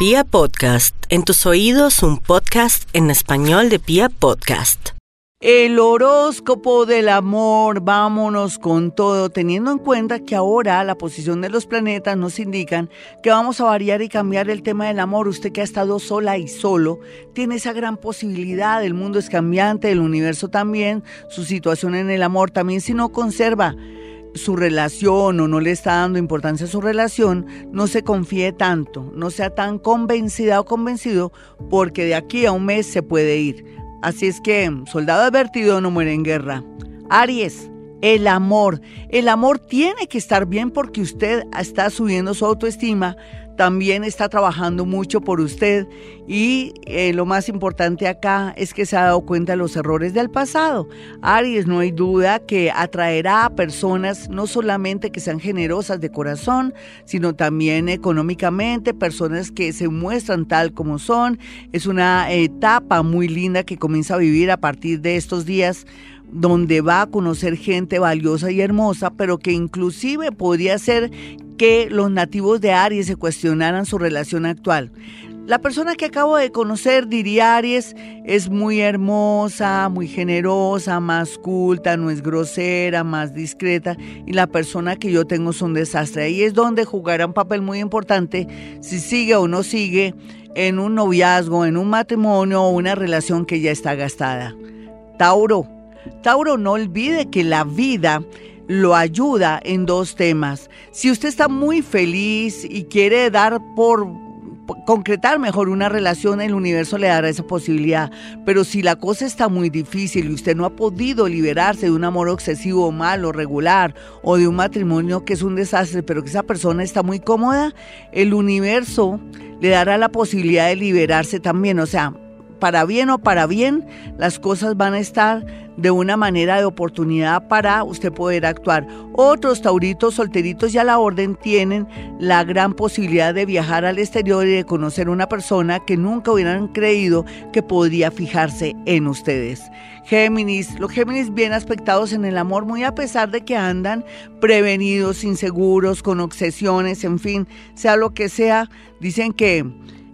Pia Podcast, en tus oídos un podcast en español de Pia Podcast. El horóscopo del amor, vámonos con todo, teniendo en cuenta que ahora la posición de los planetas nos indican que vamos a variar y cambiar el tema del amor. Usted que ha estado sola y solo, tiene esa gran posibilidad, el mundo es cambiante, el universo también, su situación en el amor también, si no conserva su relación o no le está dando importancia a su relación, no se confíe tanto, no sea tan convencida o convencido, porque de aquí a un mes se puede ir. Así es que, soldado advertido no muere en guerra. Aries, el amor. El amor tiene que estar bien porque usted está subiendo su autoestima, también está trabajando mucho por usted y eh, lo más importante acá es que se ha dado cuenta de los errores del pasado. Aries, no hay duda que atraerá a personas no solamente que sean generosas de corazón, sino también económicamente, personas que se muestran tal como son. Es una etapa muy linda que comienza a vivir a partir de estos días donde va a conocer gente valiosa y hermosa, pero que inclusive podría ser que los nativos de Aries se cuestionaran su relación actual. La persona que acabo de conocer, diría Aries, es muy hermosa, muy generosa, más culta, no es grosera, más discreta y la persona que yo tengo es un desastre. Ahí es donde jugará un papel muy importante si sigue o no sigue en un noviazgo, en un matrimonio o una relación que ya está gastada. Tauro, Tauro, no olvide que la vida lo ayuda en dos temas. Si usted está muy feliz y quiere dar por concretar mejor una relación, el universo le dará esa posibilidad. Pero si la cosa está muy difícil y usted no ha podido liberarse de un amor obsesivo, malo, regular, o de un matrimonio que es un desastre, pero que esa persona está muy cómoda, el universo le dará la posibilidad de liberarse también. O sea, para bien o para bien, las cosas van a estar de una manera de oportunidad para usted poder actuar. Otros tauritos solteritos y a la orden tienen la gran posibilidad de viajar al exterior y de conocer una persona que nunca hubieran creído que podría fijarse en ustedes. Géminis, los Géminis bien aspectados en el amor, muy a pesar de que andan prevenidos, inseguros, con obsesiones, en fin, sea lo que sea, dicen que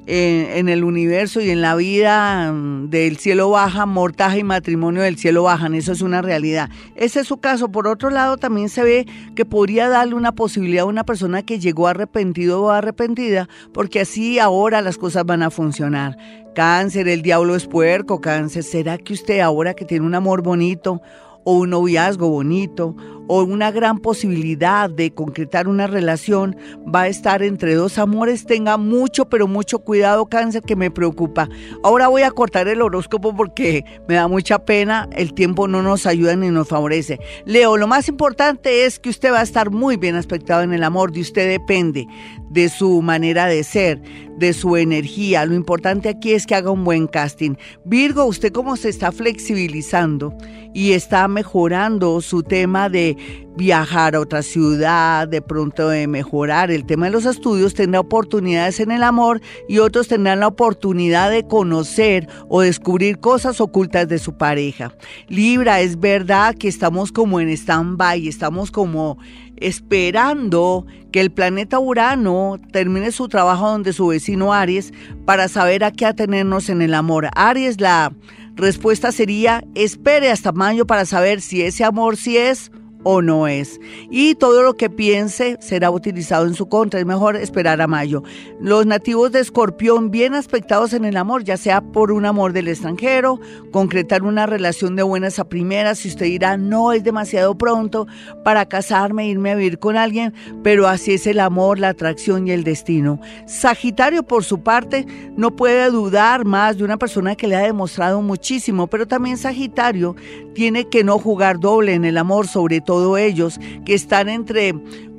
en, el universo y en la vida mm, del cielo baja, mortaje y matrimonio del cielo bajan, eso es una realidad. Ese es su caso. Por otro lado, también se ve que podría darle una posibilidad a una persona que llegó arrepentido o arrepentida, porque así ahora las cosas van a funcionar. Cáncer, el diablo es puerco, cáncer. ¿Será que usted ahora que tiene un amor bonito o un noviazgo bonito o una gran posibilidad de concretar una relación va a estar entre dos amores, tenga mucho, pero mucho cuidado, cáncer, que me preocupa. Ahora voy a cortar el horóscopo porque me da mucha pena, el tiempo no nos ayuda ni nos favorece. Leo, lo más importante es que usted va a estar muy bien aspectado en el amor, de usted depende, de su manera de ser, de su energía. Lo importante aquí es que haga un buen casting. Virgo, usted cómo se está flexibilizando y está mejorando su tema de viajar a otra ciudad, de pronto de mejorar el tema de los estudios, tendrá oportunidades en el amor y otros tendrán la oportunidad de conocer o descubrir cosas ocultas de su pareja. Libra, es verdad que estamos como en stand-by, estamos como esperando que el planeta Urano termine su trabajo donde su vecino Aries para saber a qué atenernos en el amor. Aries, la respuesta sería espere hasta mayo para saber si ese amor sí es o no es. Y todo lo que piense será utilizado en su contra. Es mejor esperar a mayo. Los nativos de Escorpión, bien aspectados en el amor, ya sea por un amor del extranjero, concretar una relación de buenas a primeras. Si usted dirá, no es demasiado pronto para casarme, irme a vivir con alguien, pero así es el amor, la atracción y el destino. Sagitario, por su parte, no puede dudar más de una persona que le ha demostrado muchísimo, pero también Sagitario tiene que no jugar doble en el amor, sobre todo todos ellos que están entre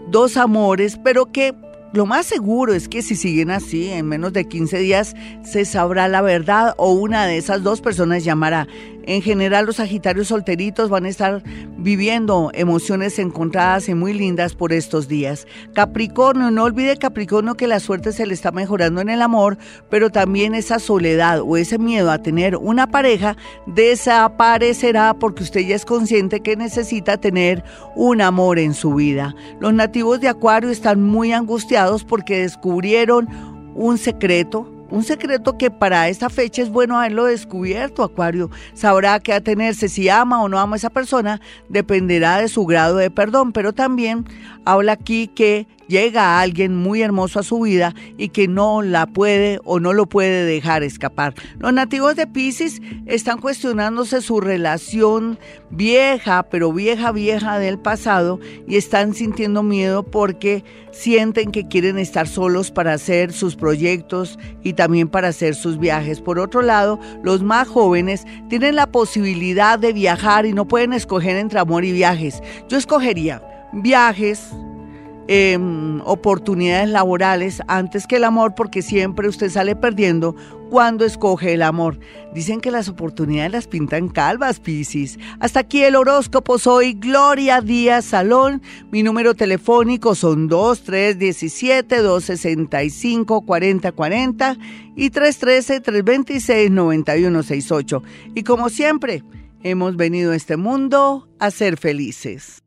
dos amores, pero que lo más seguro es que si siguen así, en menos de 15 días se sabrá la verdad o una de esas dos personas llamará. En general los Sagitarios solteritos van a estar viviendo emociones encontradas y muy lindas por estos días. Capricornio, no olvide Capricornio que la suerte se le está mejorando en el amor, pero también esa soledad o ese miedo a tener una pareja desaparecerá porque usted ya es consciente que necesita tener un amor en su vida. Los nativos de Acuario están muy angustiados porque descubrieron un secreto, un secreto que para esta fecha es bueno haberlo descubierto, Acuario. Sabrá qué atenerse, si ama o no ama a esa persona, dependerá de su grado de perdón, pero también habla aquí que llega alguien muy hermoso a su vida y que no la puede o no lo puede dejar escapar. Los nativos de Pisces están cuestionándose su relación vieja, pero vieja, vieja del pasado y están sintiendo miedo porque sienten que quieren estar solos para hacer sus proyectos y también para hacer sus viajes. Por otro lado, los más jóvenes tienen la posibilidad de viajar y no pueden escoger entre amor y viajes. Yo escogería viajes, Em, oportunidades laborales antes que el amor porque siempre usted sale perdiendo cuando escoge el amor. Dicen que las oportunidades las pintan calvas, Piscis. Hasta aquí el horóscopo. Soy Gloria Díaz Salón. Mi número telefónico son 2317-265-4040 y 313-326-9168. Y como siempre, hemos venido a este mundo a ser felices.